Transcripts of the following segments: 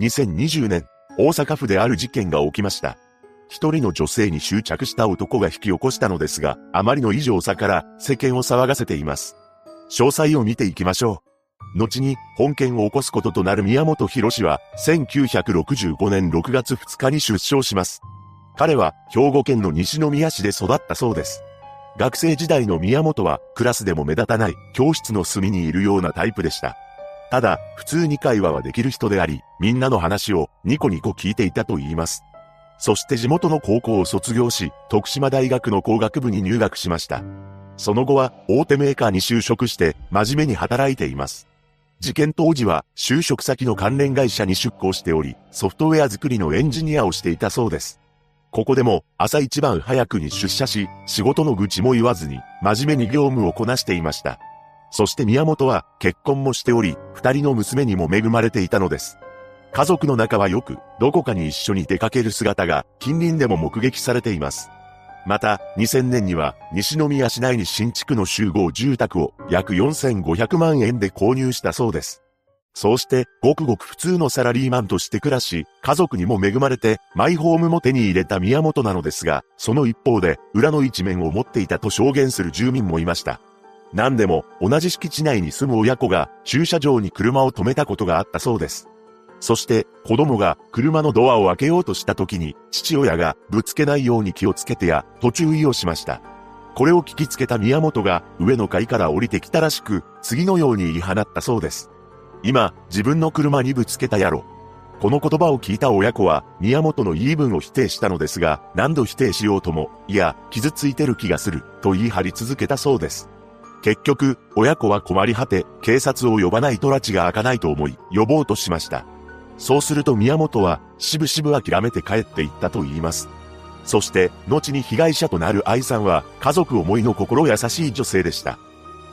2020年、大阪府である事件が起きました。一人の女性に執着した男が引き起こしたのですが、あまりの異常さから世間を騒がせています。詳細を見ていきましょう。後に本件を起こすこととなる宮本博士は1965年6月2日に出生します。彼は兵庫県の西宮市で育ったそうです。学生時代の宮本はクラスでも目立たない教室の隅にいるようなタイプでした。ただ、普通に会話はできる人であり、みんなの話をニコニコ聞いていたと言います。そして地元の高校を卒業し、徳島大学の工学部に入学しました。その後は大手メーカーに就職して真面目に働いています。事件当時は就職先の関連会社に出向しており、ソフトウェア作りのエンジニアをしていたそうです。ここでも朝一番早くに出社し、仕事の愚痴も言わずに、真面目に業務をこなしていました。そして宮本は結婚もしており、二人の娘にも恵まれていたのです。家族の中はよく、どこかに一緒に出かける姿が近隣でも目撃されています。また、2000年には西宮市内に新築の集合住宅を約4500万円で購入したそうです。そうして、ごくごく普通のサラリーマンとして暮らし、家族にも恵まれて、マイホームも手に入れた宮本なのですが、その一方で、裏の一面を持っていたと証言する住民もいました。何でも、同じ敷地内に住む親子が、駐車場に車を止めたことがあったそうです。そして、子供が車のドアを開けようとした時に、父親がぶつけないように気をつけてや、途中意をしました。これを聞きつけた宮本が、上の階から降りてきたらしく、次のように言い放ったそうです。今、自分の車にぶつけたやろ。この言葉を聞いた親子は、宮本の言い分を否定したのですが、何度否定しようとも、いや、傷ついてる気がする、と言い張り続けたそうです。結局、親子は困り果て、警察を呼ばないと拉致が開かないと思い、呼ぼうとしました。そうすると宮本は、しぶしぶ諦めて帰っていったと言います。そして、後に被害者となる愛さんは、家族思いの心優しい女性でした。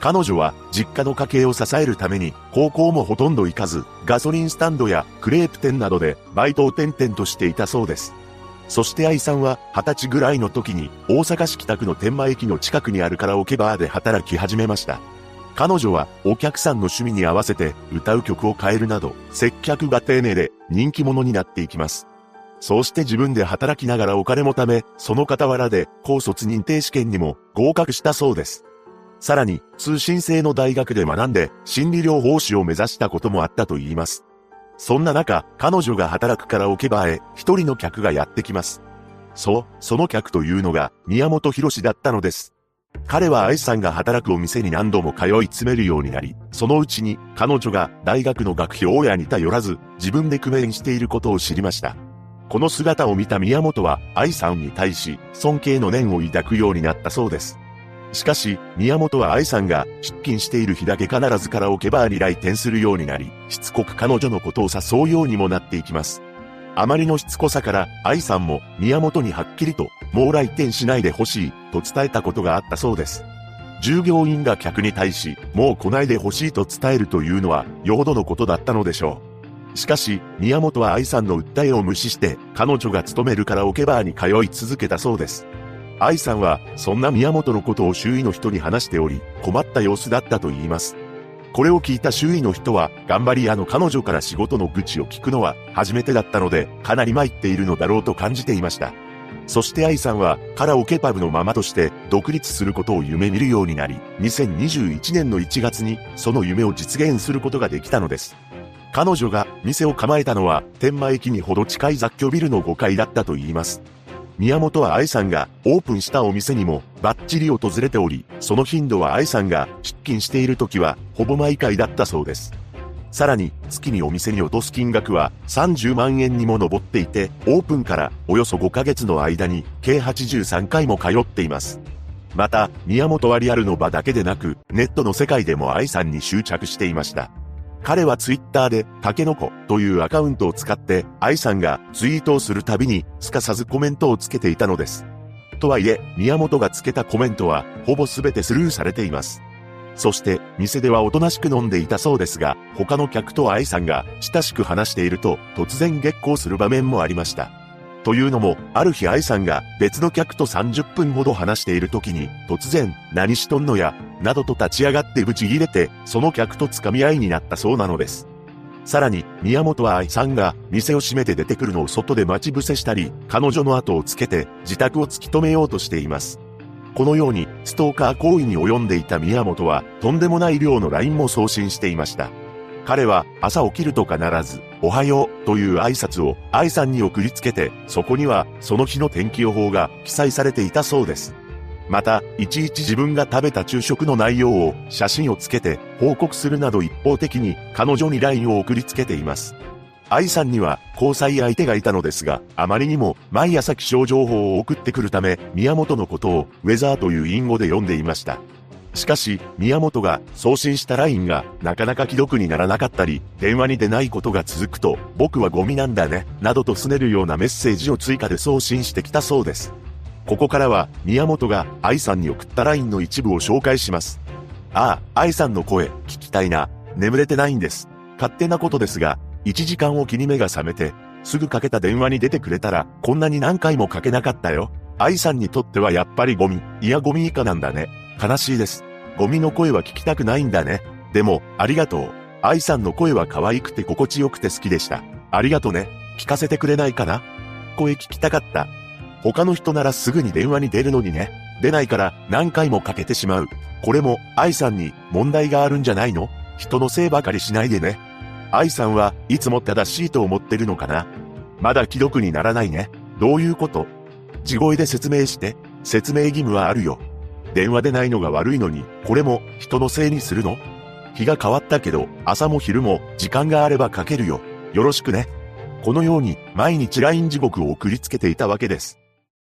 彼女は実家の家計を支えるために高校もほとんど行かず、ガソリンスタンドやクレープ店などでバイトを転々としていたそうです。そして愛さんは二十歳ぐらいの時に大阪市北区の天満駅の近くにあるカラオケバーで働き始めました。彼女はお客さんの趣味に合わせて歌う曲を変えるなど接客が丁寧で人気者になっていきます。そうして自分で働きながらお金も貯め、その傍らで高卒認定試験にも合格したそうです。さらに、通信制の大学で学んで、心理療法士を目指したこともあったと言います。そんな中、彼女が働くから置けばへ、一人の客がやってきます。そう、その客というのが、宮本博士だったのです。彼は愛さんが働くお店に何度も通い詰めるようになり、そのうちに彼女が大学の学費を親に頼らず、自分で工面していることを知りました。この姿を見た宮本は愛さんに対し尊敬の念を抱くようになったそうです。しかし、宮本は愛さんが出勤している日だけ必ずカラオケバーに来店するようになり、しつこく彼女のことを誘うようにもなっていきます。あまりのしつこさから愛さんも宮本にはっきりと、もう来店しないでほしいと伝えたことがあったそうです。従業員が客に対し、もう来ないでほしいと伝えるというのは、よほどのことだったのでしょう。しかし、宮本は愛さんの訴えを無視して、彼女が勤めるカラオケバーに通い続けたそうです。愛さんは、そんな宮本のことを周囲の人に話しており、困った様子だったと言います。これを聞いた周囲の人は、頑張り屋の彼女から仕事の愚痴を聞くのは初めてだったので、かなり参っているのだろうと感じていました。そして愛さんは、カラオケパブのママとして独立することを夢見るようになり、2021年の1月にその夢を実現することができたのです。彼女が店を構えたのは、天満駅にほど近い雑居ビルの5階だったと言います。宮本は愛さんがオープンしたお店にもバッチリ訪れており、その頻度は愛さんが出勤している時はほぼ毎回だったそうです。さらに、月にお店に落とす金額は30万円にも上っていて、オープンからおよそ5ヶ月の間に計83回も通っています。また、宮本はリアルの場だけでなく、ネットの世界でも愛さんに執着していました。彼はツイッターで、タケノコというアカウントを使って、愛さんがツイートをするたびに、すかさずコメントをつけていたのです。とはいえ、宮本がつけたコメントは、ほぼすべてスルーされています。そして、店ではおとなしく飲んでいたそうですが、他の客と愛さんが親しく話していると、突然激高する場面もありました。というのも、ある日愛さんが別の客と30分ほど話している時に、突然、何しとんのや、などと立ち上がってぶち切れて、その客と掴み合いになったそうなのです。さらに、宮本は愛さんが店を閉めて出てくるのを外で待ち伏せしたり、彼女の後をつけて自宅を突き止めようとしています。このように、ストーカー行為に及んでいた宮本は、とんでもない量の LINE も送信していました。彼は朝起きると必ず、おはようという挨拶を愛さんに送りつけて、そこにはその日の天気予報が記載されていたそうです。また、いちいち自分が食べた昼食の内容を写真をつけて報告するなど一方的に彼女に LINE を送りつけています。愛さんには交際相手がいたのですが、あまりにも毎朝気象情報を送ってくるため、宮本のことをウェザーという隠語で呼んでいました。しかし、宮本が送信した LINE がなかなか既読にならなかったり、電話に出ないことが続くと、僕はゴミなんだね、などと拗ねるようなメッセージを追加で送信してきたそうです。ここからは、宮本が愛さんに送った LINE の一部を紹介します。ああ、愛さんの声、聞きたいな。眠れてないんです。勝手なことですが、1時間おきに目が覚めて、すぐかけた電話に出てくれたら、こんなに何回もかけなかったよ。愛さんにとってはやっぱりゴミ、いやゴミ以下なんだね。悲しいです。ゴミの声は聞きたくないんだね。でも、ありがとう。愛さんの声は可愛くて心地よくて好きでした。ありがとね。聞かせてくれないかな声聞きたかった。他の人ならすぐに電話に出るのにね。出ないから何回もかけてしまう。これも愛さんに問題があるんじゃないの？人のせいばかりしないでね。愛さんはいつも正しいと思ってるのかな？まだ既読にならないね。どういうこと？地声で説明して、説明義務はあるよ。電話でないのが悪いのに、これも人のせいにするの？日が変わったけど、朝も昼も時間があればかけるよ。よろしくね。このように毎日 LINE 地獄を送りつけていたわけです。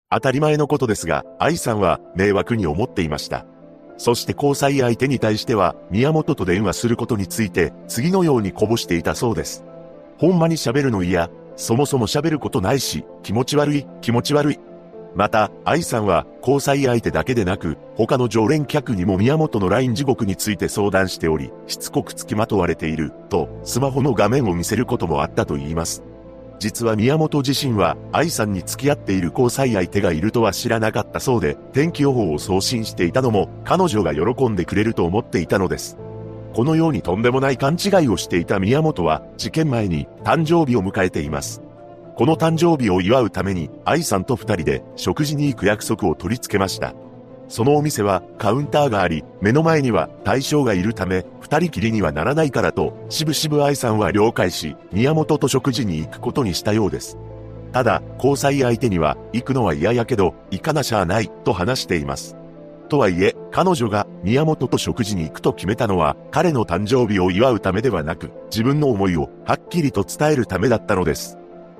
当たり前のことですが、愛さんは迷惑に思っていました。そして交際相手に対しては、宮本と電話することについて、次のようにこぼしていたそうです。ほんまに喋るの嫌、そもそも喋ることないし、気持ち悪い、気持ち悪い。また、愛さんは、交際相手だけでなく、他の常連客にも宮本の LINE 地獄について相談しており、しつこく付きまとわれている、と、スマホの画面を見せることもあったと言います。実は宮本自身は愛さんに付き合っている交際相手がいるとは知らなかったそうで、天気予報を送信していたのも彼女が喜んでくれると思っていたのです。このようにとんでもない勘違いをしていた宮本は事件前に誕生日を迎えています。この誕生日を祝うために愛さんと二人で食事に行く約束を取り付けました。そのお店はカウンターがあり、目の前には対象がいるため、二人きりにはならないからと、しぶしぶ愛さんは了解し、宮本と食事に行くことにしたようです。ただ、交際相手には、行くのは嫌やけど、行かなしゃあない、と話しています。とはいえ、彼女が宮本と食事に行くと決めたのは、彼の誕生日を祝うためではなく、自分の思いをはっきりと伝えるためだったのです。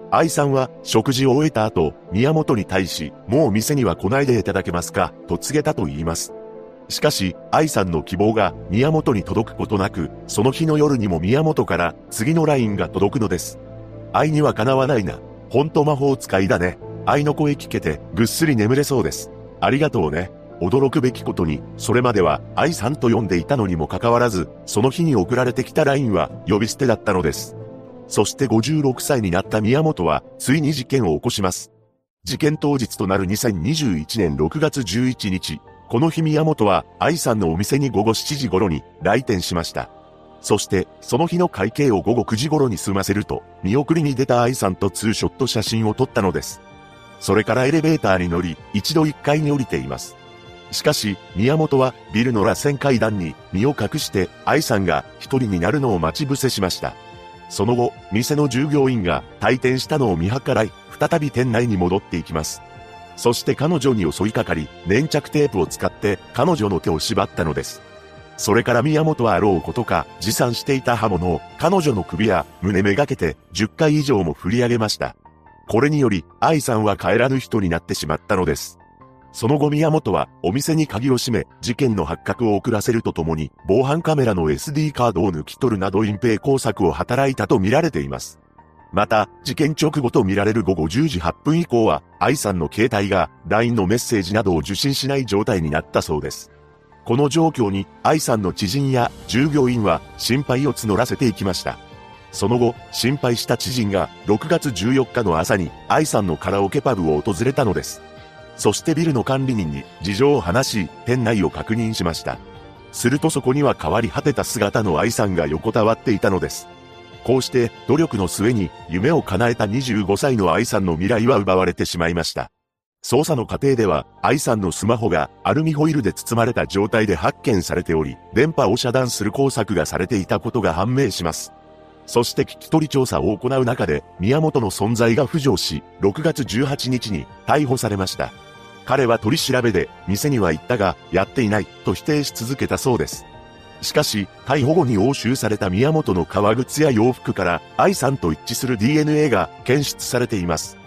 愛さんは食事を終えた後、宮本に対し、もう店には来ないでいただけますか、と告げたと言います。しかし、愛さんの希望が宮本に届くことなく、その日の夜にも宮本から次の LINE が届くのです。愛にはかなわないな。ほんと魔法使いだね。愛の声聞けてぐっすり眠れそうです。ありがとうね。驚くべきことに、それまでは愛さんと呼んでいたのにもかかわらず、その日に送られてきた LINE は呼び捨てだったのです。そして56歳になった宮本は、ついに事件を起こします。事件当日となる2021年6月11日、この日宮本は愛さんのお店に午後7時頃に来店しました。そして、その日の会計を午後9時頃に済ませると、見送りに出た愛さんとツーショット写真を撮ったのです。それからエレベーターに乗り、一度1階に降りています。しかし、宮本はビルの螺旋階段に身を隠して愛さんが一人になるのを待ち伏せしました。その後、店の従業員が退店したのを見計らい、再び店内に戻っていきます。そして彼女に襲いかかり、粘着テープを使って彼女の手を縛ったのです。それから宮本はあろうことか、持参していた刃物を彼女の首や胸めがけて10回以上も振り上げました。これにより、愛さんは帰らぬ人になってしまったのです。その後宮本はお店に鍵を閉め、事件の発覚を遅らせるとともに、防犯カメラの SD カードを抜き取るなど隠蔽工作を働いたと見られています。また、事件直後と見られる午後10時8分以降は、愛さんの携帯が LINE のメッセージなどを受信しない状態になったそうです。この状況に、愛さんの知人や従業員は心配を募らせていきました。その後、心配した知人が6月14日の朝に愛さんのカラオケパブを訪れたのです。そしてビルの管理人に事情を話し、店内を確認しました。するとそこには変わり果てた姿の愛さんが横たわっていたのです。こうして努力の末に夢を叶えた25歳の愛さんの未来は奪われてしまいました。捜査の過程では、愛さんのスマホがアルミホイルで包まれた状態で発見されており、電波を遮断する工作がされていたことが判明します。そして聞き取り調査を行う中で、宮本の存在が浮上し、6月18日に逮捕されました。彼は取り調べで、店には行ったが、やっていない、と否定し続けたそうです。しかし、逮捕後に押収された宮本の革靴や洋服から、愛さんと一致する DNA が検出されています。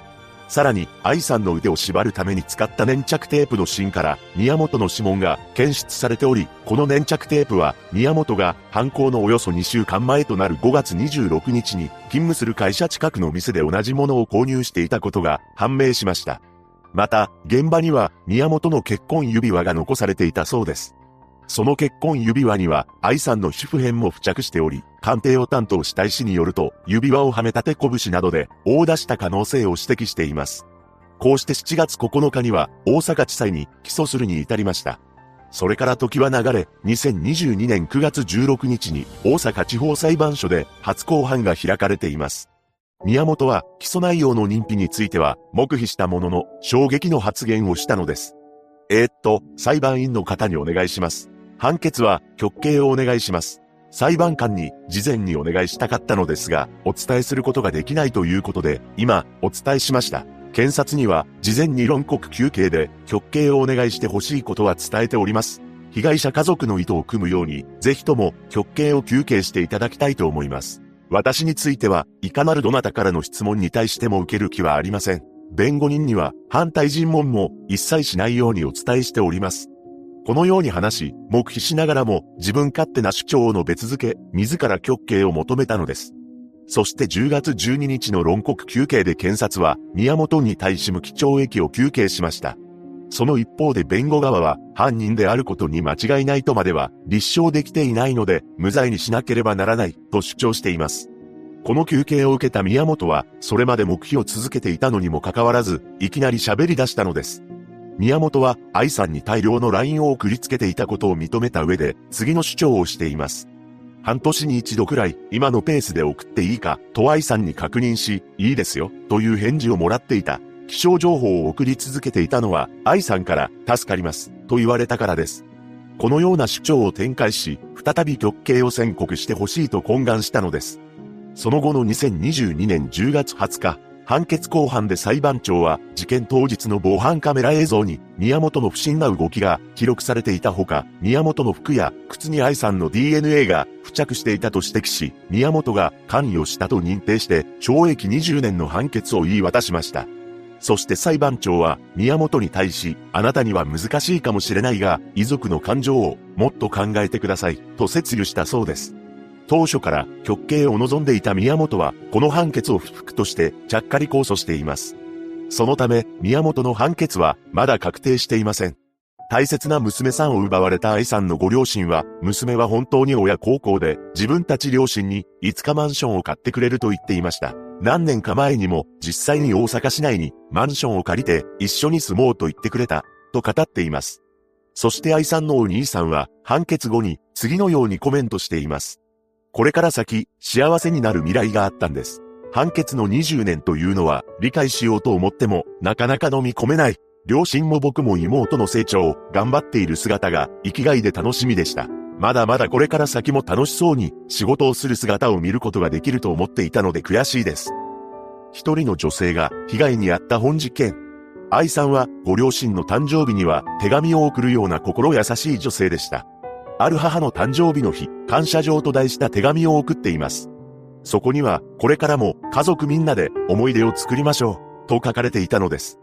さらに、愛さんの腕を縛るために使った粘着テープの芯から、宮本の指紋が検出されており、この粘着テープは、宮本が犯行のおよそ2週間前となる5月26日に、勤務する会社近くの店で同じものを購入していたことが判明しました。また、現場には、宮本の結婚指輪が残されていたそうです。その結婚指輪には、愛さんの主婦編も付着しており、鑑定を担当した医師によると、指輪をはめ立て拳などで、大出した可能性を指摘しています。こうして7月9日には、大阪地裁に起訴するに至りました。それから時は流れ、2022年9月16日に、大阪地方裁判所で初公判が開かれています。宮本は、起訴内容の認否については、黙秘したものの、衝撃の発言をしたのです。えー、っと、裁判員の方にお願いします。判決は極刑をお願いします。裁判官に事前にお願いしたかったのですが、お伝えすることができないということで、今、お伝えしました。検察には、事前に論告休刑で、極刑をお願いしてほしいことは伝えております。被害者家族の意図を組むように、ぜひとも、極刑を休刑していただきたいと思います。私については、いかなるどなたからの質問に対しても受ける気はありません。弁護人には、反対尋問も一切しないようにお伝えしております。このように話し、黙秘しながらも自分勝手な主張を述べ続け、自ら極刑を求めたのです。そして10月12日の論告休刑で検察は、宮本に対し無期懲役を求刑しました。その一方で弁護側は、犯人であることに間違いないとまでは、立証できていないので、無罪にしなければならない、と主張しています。この休刑を受けた宮本は、それまで黙秘を続けていたのにもかかわらず、いきなり喋り出したのです。宮本は愛さんに大量の LINE を送りつけていたことを認めた上で、次の主張をしています。半年に一度くらい、今のペースで送っていいか、と愛さんに確認し、いいですよ、という返事をもらっていた。気象情報を送り続けていたのは、愛さんから、助かります、と言われたからです。このような主張を展開し、再び極刑を宣告してほしいと懇願したのです。その後の2022年10月20日、判決公判で裁判長は事件当日の防犯カメラ映像に宮本の不審な動きが記録されていたほか、宮本の服や靴に愛さんの DNA が付着していたと指摘し、宮本が関与したと認定して懲役20年の判決を言い渡しました。そして裁判長は宮本に対し、あなたには難しいかもしれないが、遺族の感情をもっと考えてください、と説諭したそうです。当初から極刑を望んでいた宮本は、この判決を不服としてちゃっかり控訴しています。そのため、宮本の判決はまだ確定していません。大切な娘さんを奪われた愛さんのご両親は、娘は本当に親孝行で、自分たち両親に、いつかマンションを買ってくれると言っていました。何年か前にも、実際に大阪市内に、マンションを借りて、一緒に住もうと言ってくれた、と語っています。そして愛さんのお兄さんは、判決後に、次のようにコメントしています。これから先、幸せになる未来があったんです。判決の20年というのは、理解しようと思っても、なかなか飲み込めない。両親も僕も妹の成長を、頑張っている姿が、生きがいで楽しみでした。まだまだこれから先も楽しそうに、仕事をする姿を見ることができると思っていたので悔しいです。一人の女性が、被害に遭った本事件。愛さんは、ご両親の誕生日には、手紙を送るような心優しい女性でした。ある母の誕生日の日、感謝状と題した手紙を送っています。そこには、これからも家族みんなで思い出を作りましょう、と書かれていたのです。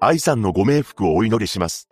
愛さんのご冥福をお祈りします。